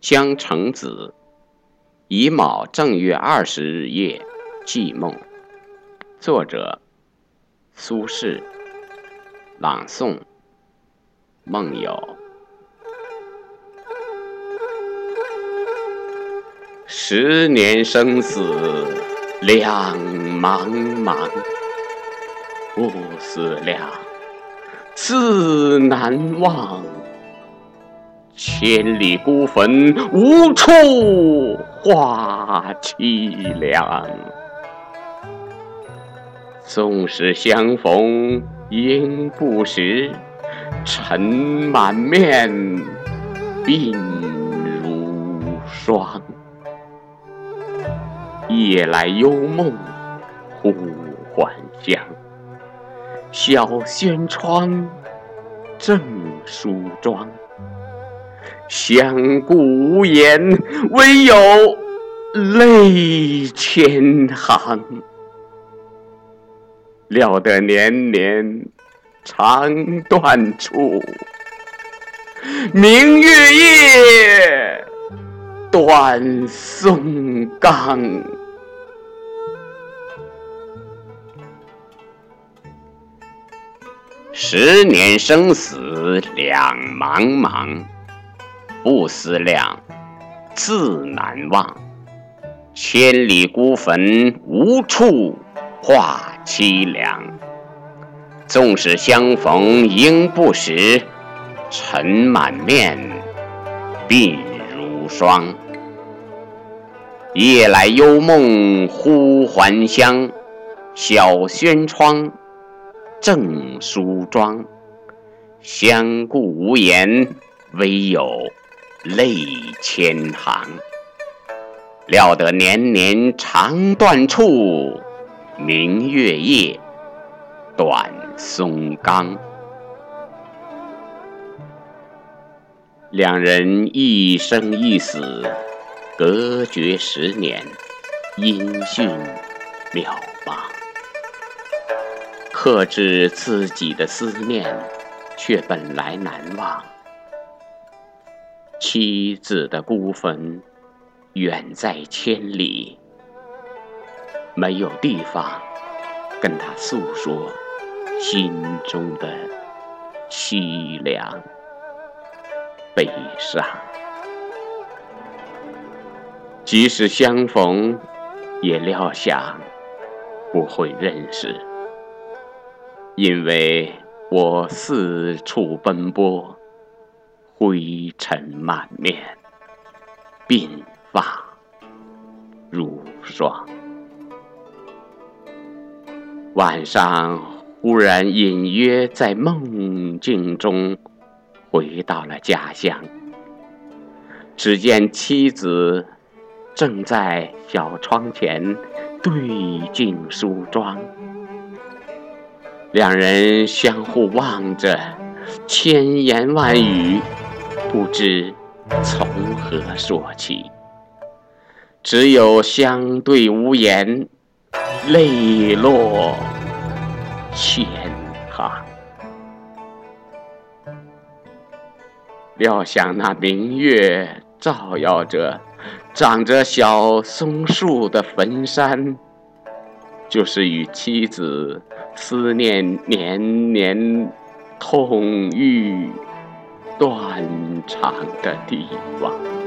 江城子，乙卯正月二十日夜，寄梦。作者：苏轼。朗诵：梦游。十年生死两茫茫，不思量，自难忘。千里孤坟，无处话凄凉。纵使相逢应不识，尘满面，鬓如霜。夜来幽梦忽还乡，小轩窗，正梳妆。相顾无言，唯有泪千行。料得年年肠断处，明月夜，短松冈。十年生死两茫茫。不思量，自难忘。千里孤坟，无处话凄凉。纵使相逢应不识，尘满面，鬓如霜。夜来幽梦忽还乡，小轩窗，正梳妆。相顾无言，唯有。泪千行，料得年年肠断处，明月夜，短松冈。两人一生一死，隔绝十年，音讯渺茫。克制自己的思念，却本来难忘。妻子的孤坟远在千里，没有地方跟他诉说心中的凄凉悲伤。即使相逢，也料想不会认识，因为我四处奔波。灰尘满面，鬓发如霜。晚上忽然隐约在梦境中回到了家乡，只见妻子正在小窗前对镜梳妆，两人相互望着，千言万语。不知从何说起，只有相对无言，泪落千行。料想那明月照耀着长着小松树的坟山，就是与妻子思念年年痛欲。断肠的地方。